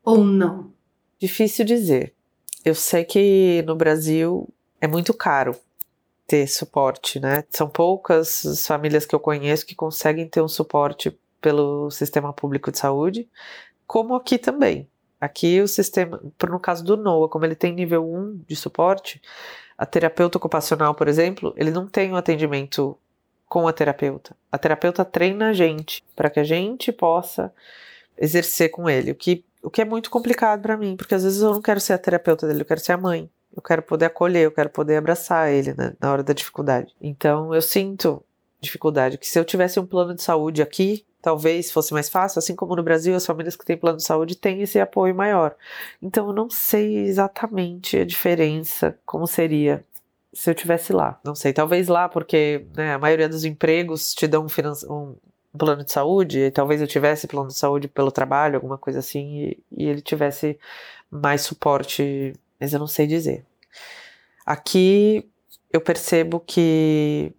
ou não? Difícil dizer. Eu sei que no Brasil é muito caro ter suporte, né? São poucas as famílias que eu conheço que conseguem ter um suporte pelo sistema público de saúde, como aqui também. Aqui o sistema, no caso do NOA, como ele tem nível 1 de suporte, a terapeuta ocupacional, por exemplo, ele não tem um atendimento com a terapeuta. A terapeuta treina a gente para que a gente possa exercer com ele, o que, o que é muito complicado para mim, porque às vezes eu não quero ser a terapeuta dele, eu quero ser a mãe. Eu quero poder acolher, eu quero poder abraçar ele né, na hora da dificuldade. Então eu sinto dificuldade que se eu tivesse um plano de saúde aqui, talvez fosse mais fácil, assim como no Brasil, as famílias que têm plano de saúde têm esse apoio maior. Então eu não sei exatamente a diferença, como seria se eu tivesse lá. Não sei, talvez lá, porque né, a maioria dos empregos te dão um, um plano de saúde, e talvez eu tivesse plano de saúde pelo trabalho, alguma coisa assim, e, e ele tivesse mais suporte, mas eu não sei dizer. Aqui eu percebo que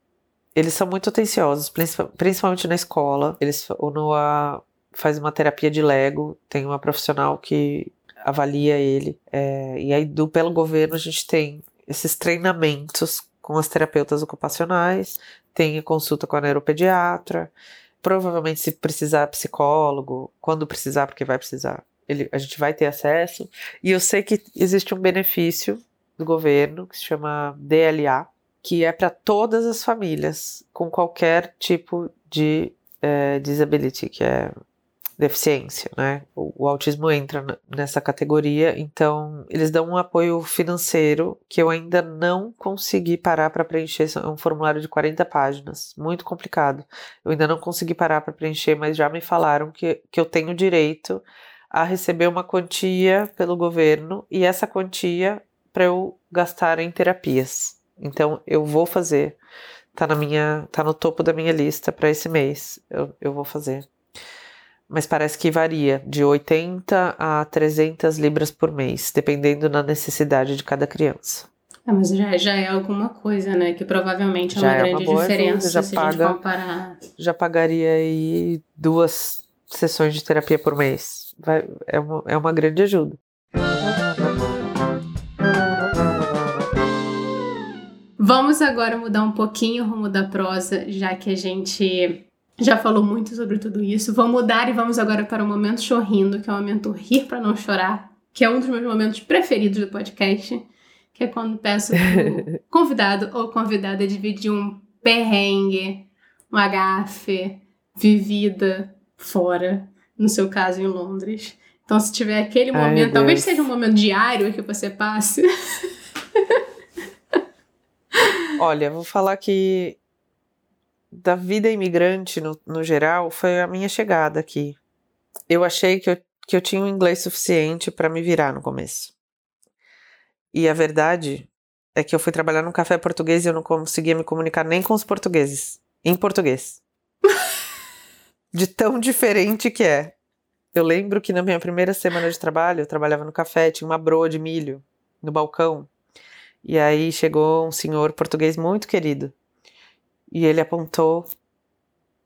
eles são muito atenciosos, principalmente na escola. Eles, o Noah faz uma terapia de Lego, tem uma profissional que avalia ele. É, e aí, do, pelo governo, a gente tem esses treinamentos com as terapeutas ocupacionais, tem consulta com a neuropediatra. Provavelmente, se precisar psicólogo, quando precisar, porque vai precisar, ele, a gente vai ter acesso. E eu sei que existe um benefício do governo que se chama DLA, que é para todas as famílias com qualquer tipo de é, disability, que é deficiência, né? O, o, autismo entra nessa categoria, então eles dão um apoio financeiro que eu ainda não consegui parar para preencher. É um formulário de 40 páginas, muito complicado. Eu ainda não consegui parar para preencher, mas já me falaram que, que eu tenho direito a receber uma quantia pelo governo e essa quantia para eu gastar em terapias. Então eu vou fazer. Tá na minha, tá no topo da minha lista para esse mês. Eu, eu vou fazer mas parece que varia de 80 a 300 libras por mês, dependendo da necessidade de cada criança. É, mas já, já é alguma coisa, né? Que provavelmente é uma é grande uma diferença já se paga, a gente comparar. Já pagaria aí duas sessões de terapia por mês. Vai, é, uma, é uma grande ajuda. Vamos agora mudar um pouquinho o rumo da prosa, já que a gente já falou muito sobre tudo isso. Vamos mudar e vamos agora para o momento chorrindo, que é o momento rir para não chorar, que é um dos meus momentos preferidos do podcast, que é quando peço pro convidado ou convidada dividir um perrengue, uma gafe vivida fora, no seu caso em Londres. Então, se tiver aquele momento, Ai, talvez seja um momento diário que você passe. Olha, vou falar que da vida imigrante no, no geral foi a minha chegada aqui. Eu achei que eu, que eu tinha um inglês suficiente para me virar no começo. E a verdade é que eu fui trabalhar num café português e eu não conseguia me comunicar nem com os portugueses, em português. de tão diferente que é. Eu lembro que na minha primeira semana de trabalho, eu trabalhava no café, tinha uma broa de milho no balcão. E aí chegou um senhor português muito querido e ele apontou.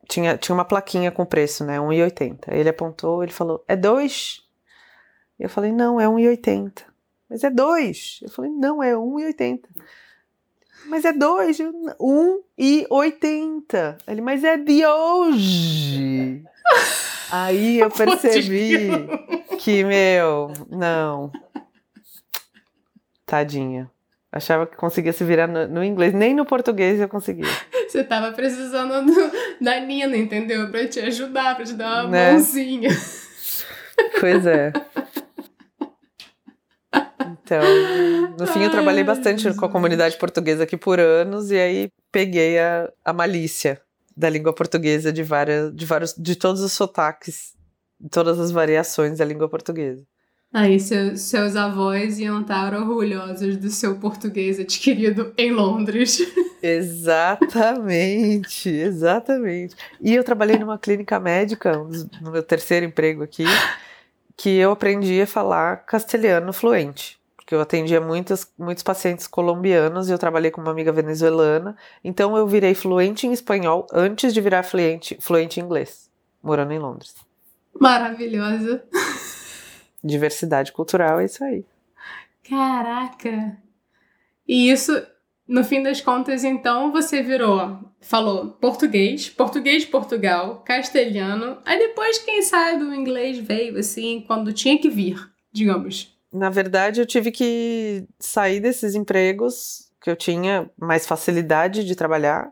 Tinha, tinha uma plaquinha com preço, né? 1,80. Ele apontou, ele falou: É dois? Eu falei: Não, é 1,80. Mas é dois. Eu falei: Não, é 1,80. Mas é dois. 1,80. Ele, mas é de hoje. Aí eu percebi que, meu, não. Tadinha. Achava que conseguia se virar no, no, inglês, nem no português eu conseguia. Você tava precisando do, da Nina, entendeu? Pra te ajudar, pra te dar uma né? mãozinha. Pois é. Então, no fim, eu trabalhei bastante com a comunidade portuguesa aqui por anos e aí peguei a, a malícia da língua portuguesa de várias, de vários, de todos os sotaques, de todas as variações da língua portuguesa. Aí seu, seus avós iam estar orgulhosos do seu português adquirido em Londres. Exatamente, exatamente. E eu trabalhei numa clínica médica, no meu terceiro emprego aqui, que eu aprendi a falar castelhano fluente. Porque eu atendia muitos, muitos pacientes colombianos e eu trabalhei com uma amiga venezuelana. Então eu virei fluente em espanhol antes de virar fluente, fluente em inglês, morando em Londres. Maravilhosa diversidade cultural é isso aí. Caraca! E isso, no fim das contas, então, você virou, falou português, português de Portugal, castelhano, aí depois, quem sabe, o inglês veio, assim, quando tinha que vir, digamos. Na verdade, eu tive que sair desses empregos que eu tinha mais facilidade de trabalhar,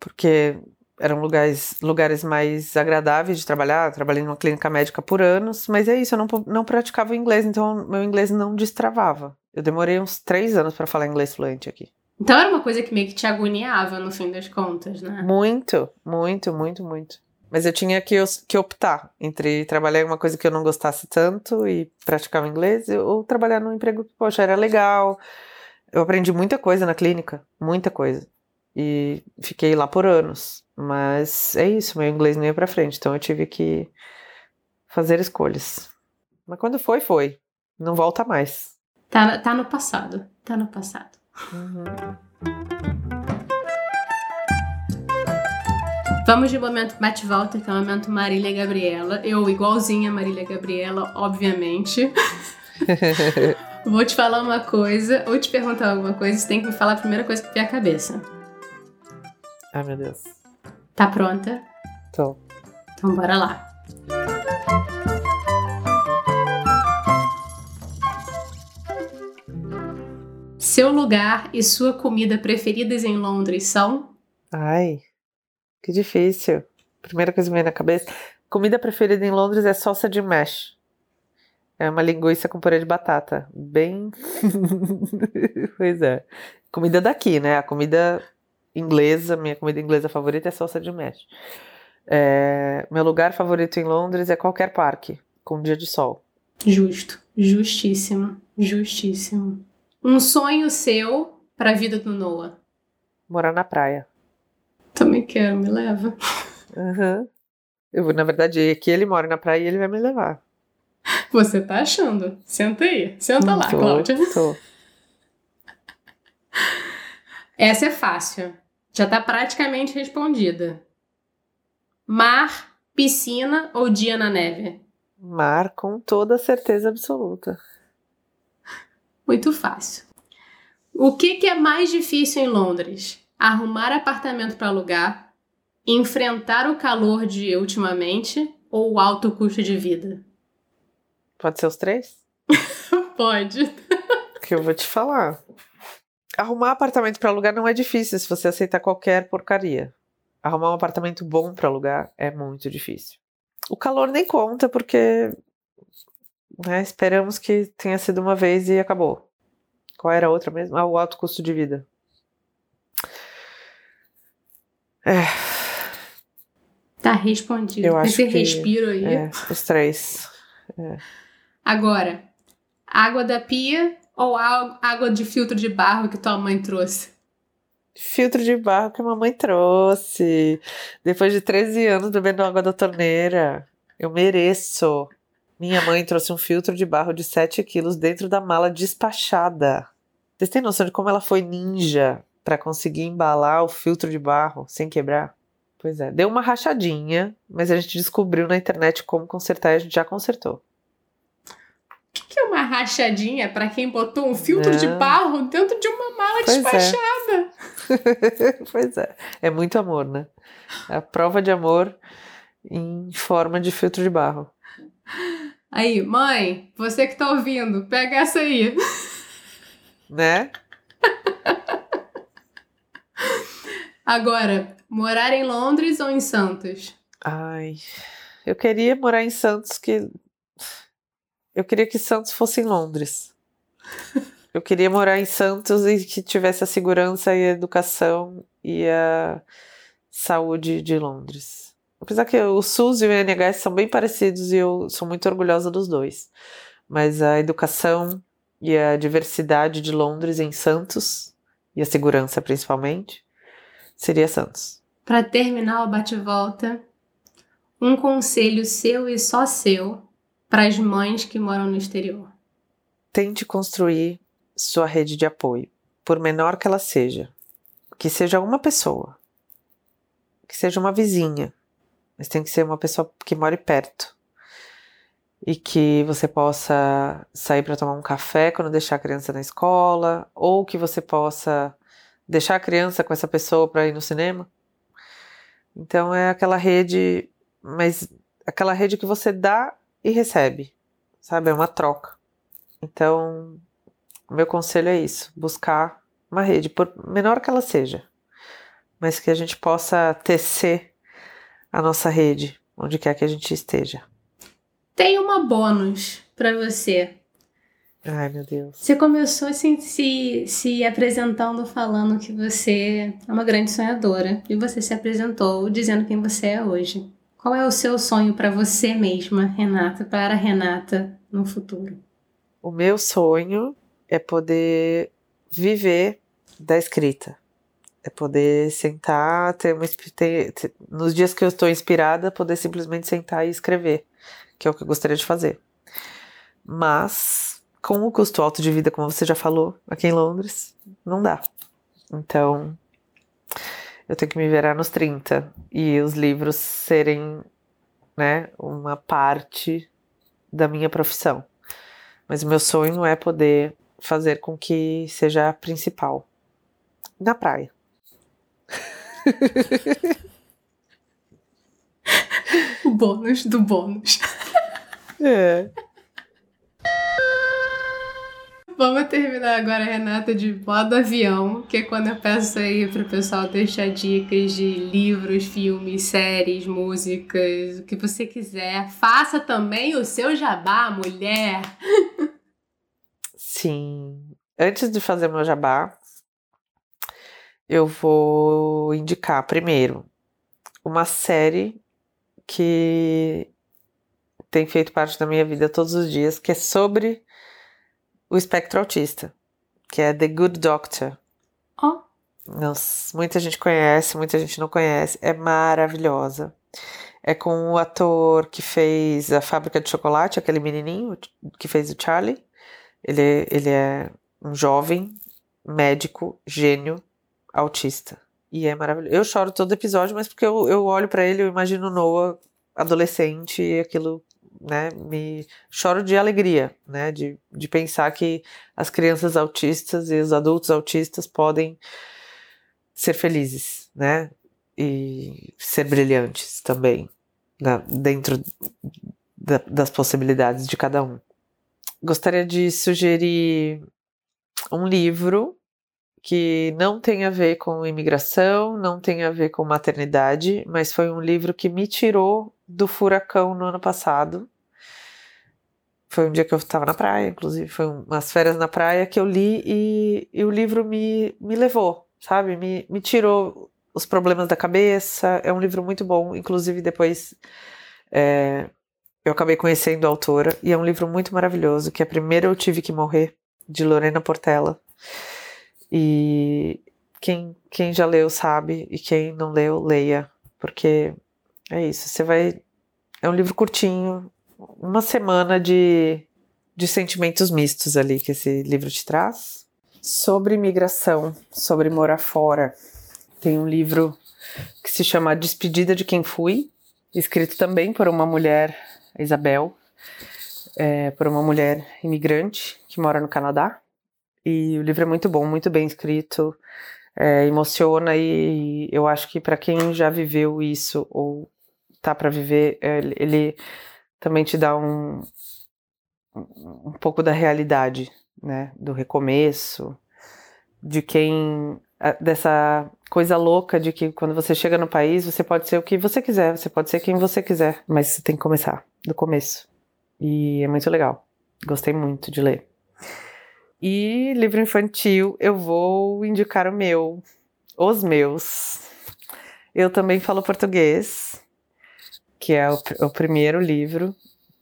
porque eram lugares, lugares mais agradáveis de trabalhar. Trabalhei numa clínica médica por anos, mas é isso, eu não, não praticava inglês, então meu inglês não destravava. Eu demorei uns três anos para falar inglês fluente aqui. Então era uma coisa que meio que te agoniava no fim das contas, né? Muito, muito, muito, muito. Mas eu tinha que, que optar entre trabalhar em uma coisa que eu não gostasse tanto e praticar o inglês, ou trabalhar num emprego que, poxa, era legal. Eu aprendi muita coisa na clínica, muita coisa. E fiquei lá por anos. Mas é isso, meu inglês não ia pra frente, então eu tive que fazer escolhas. Mas quando foi, foi. Não volta mais. Tá, tá no passado. Tá no passado. Uhum. Vamos de momento bate-volta, que é o momento Marília Gabriela. Eu, igualzinha a Marília Gabriela, obviamente. Vou te falar uma coisa, ou te perguntar alguma coisa, você tem que me falar a primeira coisa que vier a cabeça. Ai, meu Deus. Tá pronta? Tô. Então bora lá. Seu lugar e sua comida preferidas em Londres são? Ai, que difícil. Primeira coisa que me vem na cabeça. Comida preferida em Londres é salsa de mash. É uma linguiça com purê de batata. Bem. pois é. Comida daqui, né? A comida inglesa, minha comida inglesa favorita é salsa de mash. É... Meu lugar favorito em Londres é qualquer parque, com dia de sol. Justo. Justíssimo. Justíssimo. Um sonho seu para a vida do Noah? Morar na praia. Também quero, me leva. Uhum. Eu, na verdade, aqui ele mora na praia e ele vai me levar. Você tá achando? Senta aí. Senta lá, tô, Cláudia. Tô. Essa é fácil. Já tá praticamente respondida. Mar, piscina ou dia na neve? Mar com toda certeza absoluta. Muito fácil. O que, que é mais difícil em Londres? Arrumar apartamento para alugar, enfrentar o calor de ultimamente ou o alto custo de vida? Pode ser os três? Pode. Que eu vou te falar. Arrumar apartamento para alugar não é difícil se você aceitar qualquer porcaria. Arrumar um apartamento bom para alugar é muito difícil. O calor nem conta porque né, esperamos que tenha sido uma vez e acabou. Qual era a outra mesmo? Ah, o alto custo de vida. É. Tá respondido. Eu acho Esse que respiro aí. É, os três. É. Agora, água da pia ou água de filtro de barro que tua mãe trouxe? Filtro de barro que a mamãe trouxe. Depois de 13 anos bebendo água da torneira. Eu mereço. Minha mãe trouxe um filtro de barro de 7 quilos dentro da mala despachada. Vocês têm noção de como ela foi ninja para conseguir embalar o filtro de barro sem quebrar? Pois é, deu uma rachadinha, mas a gente descobriu na internet como consertar e a gente já consertou. O que, que é uma rachadinha pra quem botou um filtro de Não. barro dentro de uma mala Pois é. despachada? pois é, é muito amor, né? É a prova de amor em forma de filtro de barro. Aí, mãe, você que tá ouvindo, pega essa aí. Né? Agora, morar em Londres ou em Santos? Ai, eu queria morar em Santos que eu queria que Santos fosse em Londres. Eu queria morar em Santos e que tivesse a segurança e a educação e a saúde de Londres. Apesar que o SUS e o INHS são bem parecidos e eu sou muito orgulhosa dos dois. Mas a educação e a diversidade de Londres em Santos, e a segurança principalmente, seria Santos. Pra terminar o bate-volta, um conselho seu e só seu para as mães que moram no exterior. tente construir sua rede de apoio, por menor que ela seja. Que seja uma pessoa, que seja uma vizinha, mas tem que ser uma pessoa que more perto. E que você possa sair para tomar um café quando deixar a criança na escola, ou que você possa deixar a criança com essa pessoa para ir no cinema. Então é aquela rede, mas aquela rede que você dá e recebe, sabe? É uma troca. Então, meu conselho é isso: buscar uma rede, por menor que ela seja, mas que a gente possa tecer a nossa rede onde quer que a gente esteja. Tem uma bônus para você. Ai, meu Deus. Você começou assim, se, se apresentando falando que você é uma grande sonhadora e você se apresentou dizendo quem você é hoje. Qual é o seu sonho para você mesma, Renata, para Renata no futuro? O meu sonho é poder viver da escrita. É poder sentar, ter uma, ter- ter- nos dias que eu estou inspirada, poder simplesmente sentar e escrever, que é o que eu gostaria de fazer. Mas, com o custo alto de vida, como você já falou, aqui em Londres, não dá. Então, eu tenho que me virar nos 30 e os livros serem, né, uma parte da minha profissão. Mas o meu sonho é poder fazer com que seja a principal. Na praia. O bônus do bônus. É. Vamos terminar agora, Renata, de modo avião, que é quando eu peço aí pro pessoal deixar dicas de livros, filmes, séries, músicas, o que você quiser. Faça também o seu jabá, mulher! Sim. Antes de fazer meu jabá, eu vou indicar primeiro uma série que tem feito parte da minha vida todos os dias, que é sobre o espectro autista, que é The Good Doctor. Oh. Nossa, muita gente conhece, muita gente não conhece. É maravilhosa. É com o ator que fez a Fábrica de Chocolate, aquele menininho que fez o Charlie. Ele, ele é um jovem médico, gênio, autista. E é maravilhoso. Eu choro todo episódio, mas porque eu, eu olho para ele, eu imagino Noah adolescente e aquilo né, me choro de alegria, né, de, de pensar que as crianças autistas e os adultos autistas podem ser felizes, né, e ser brilhantes também, dentro da, das possibilidades de cada um. Gostaria de sugerir um livro que não tem a ver com imigração, não tem a ver com maternidade, mas foi um livro que me tirou do furacão no ano passado foi um dia que eu estava na praia, inclusive, foi umas férias na praia que eu li e, e o livro me, me levou, sabe? Me, me tirou os problemas da cabeça. É um livro muito bom, inclusive depois é, eu acabei conhecendo a autora e é um livro muito maravilhoso, que é Primeiro Eu Tive Que Morrer, de Lorena Portela. E quem, quem já leu sabe, e quem não leu, leia, porque é isso, você vai... É um livro curtinho, uma semana de, de sentimentos mistos ali que esse livro te traz. Sobre imigração, sobre morar fora, tem um livro que se chama Despedida de Quem Fui, escrito também por uma mulher, Isabel, é, por uma mulher imigrante que mora no Canadá. E o livro é muito bom, muito bem escrito, é, emociona e eu acho que para quem já viveu isso ou tá para viver, é, ele também te dá um, um pouco da realidade, né? Do recomeço, de quem. dessa coisa louca de que quando você chega no país, você pode ser o que você quiser, você pode ser quem você quiser, mas você tem que começar do começo. E é muito legal. Gostei muito de ler. E livro infantil, eu vou indicar o meu, os meus. Eu também falo português, que é o, o primeiro livro,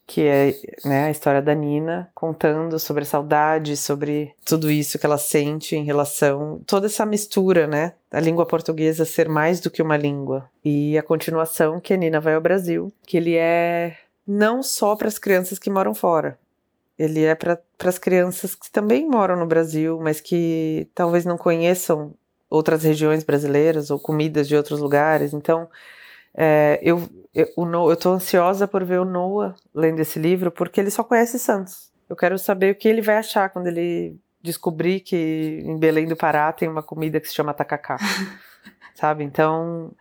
que é né, a história da Nina, contando sobre a saudade, sobre tudo isso que ela sente em relação. toda essa mistura, né? A língua portuguesa ser mais do que uma língua. E a continuação, que a Nina vai ao Brasil, que ele é não só para as crianças que moram fora. Ele é para as crianças que também moram no Brasil, mas que talvez não conheçam outras regiões brasileiras ou comidas de outros lugares. Então, é, eu, tô ansiosa por ver o Noah lendo esse livro, porque ele só conhece Santos. Eu quero saber o que ele vai achar quando ele descobrir que em Belém do Pará tem uma comida que se chama tacacá. sabe? Então,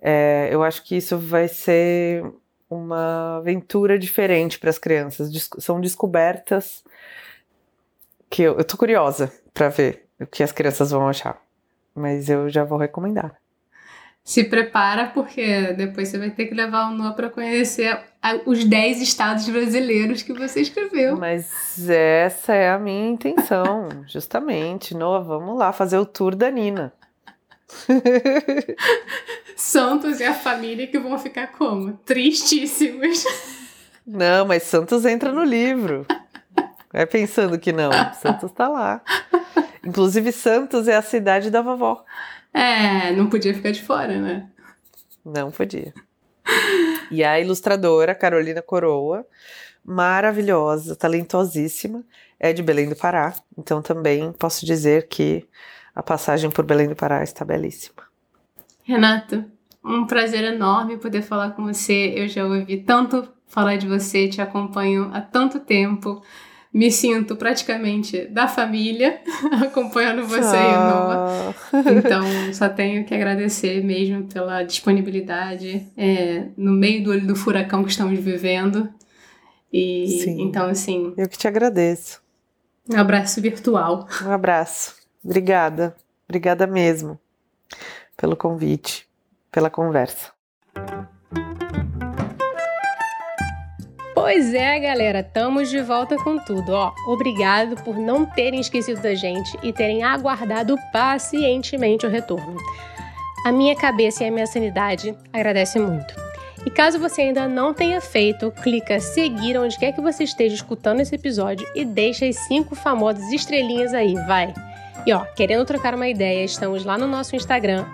é, eu acho que isso vai ser uma aventura diferente para as crianças. Des são descobertas que eu, eu tô curiosa para ver o que as crianças vão achar. Mas eu já vou recomendar se prepara, porque depois você vai ter que levar o Noah para conhecer os 10 estados brasileiros que você escreveu. Mas essa é a minha intenção, justamente. Noah, vamos lá fazer o tour da Nina. Santos e a família que vão ficar como? Tristíssimos. Não, mas Santos entra no livro. Vai pensando que não. Santos tá lá. Inclusive, Santos é a cidade da vovó. É, não podia ficar de fora, né? Não podia. E a ilustradora Carolina Coroa, maravilhosa, talentosíssima, é de Belém do Pará. Então também posso dizer que a passagem por Belém do Pará está belíssima. Renato, um prazer enorme poder falar com você. Eu já ouvi tanto falar de você, te acompanho há tanto tempo me sinto praticamente da família, acompanhando você ah. e Noah. Então, só tenho que agradecer mesmo pela disponibilidade é, no meio do olho do furacão que estamos vivendo. E Sim. então, assim. Eu que te agradeço. Um abraço virtual. Um abraço. Obrigada. Obrigada mesmo pelo convite, pela conversa. Pois é, galera, estamos de volta com tudo. Ó, obrigado por não terem esquecido da gente e terem aguardado pacientemente o retorno. A minha cabeça e a minha sanidade agradecem muito. E caso você ainda não tenha feito, clica seguir onde quer que você esteja escutando esse episódio e deixa as cinco famosas estrelinhas aí, vai! E ó, querendo trocar uma ideia, estamos lá no nosso Instagram,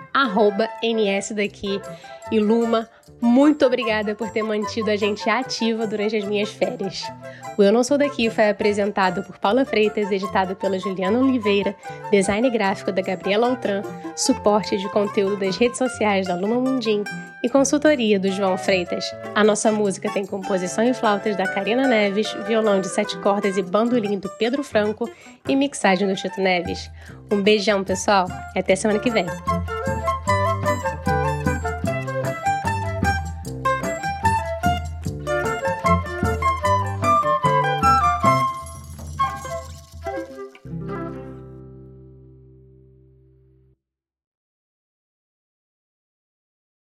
nsdaqui e Luma, muito obrigada por ter mantido a gente ativa durante as minhas férias. O Eu Não Sou Daqui foi apresentado por Paula Freitas, editado pela Juliana Oliveira, design gráfico da Gabriela Altran, suporte de conteúdo das redes sociais da Luma Mundim e consultoria do João Freitas. A nossa música tem composição em flautas da Karina Neves, violão de sete cordas e bandolim do Pedro Franco e mixagem do Tito Neves. Um beijão, pessoal, e até semana que vem.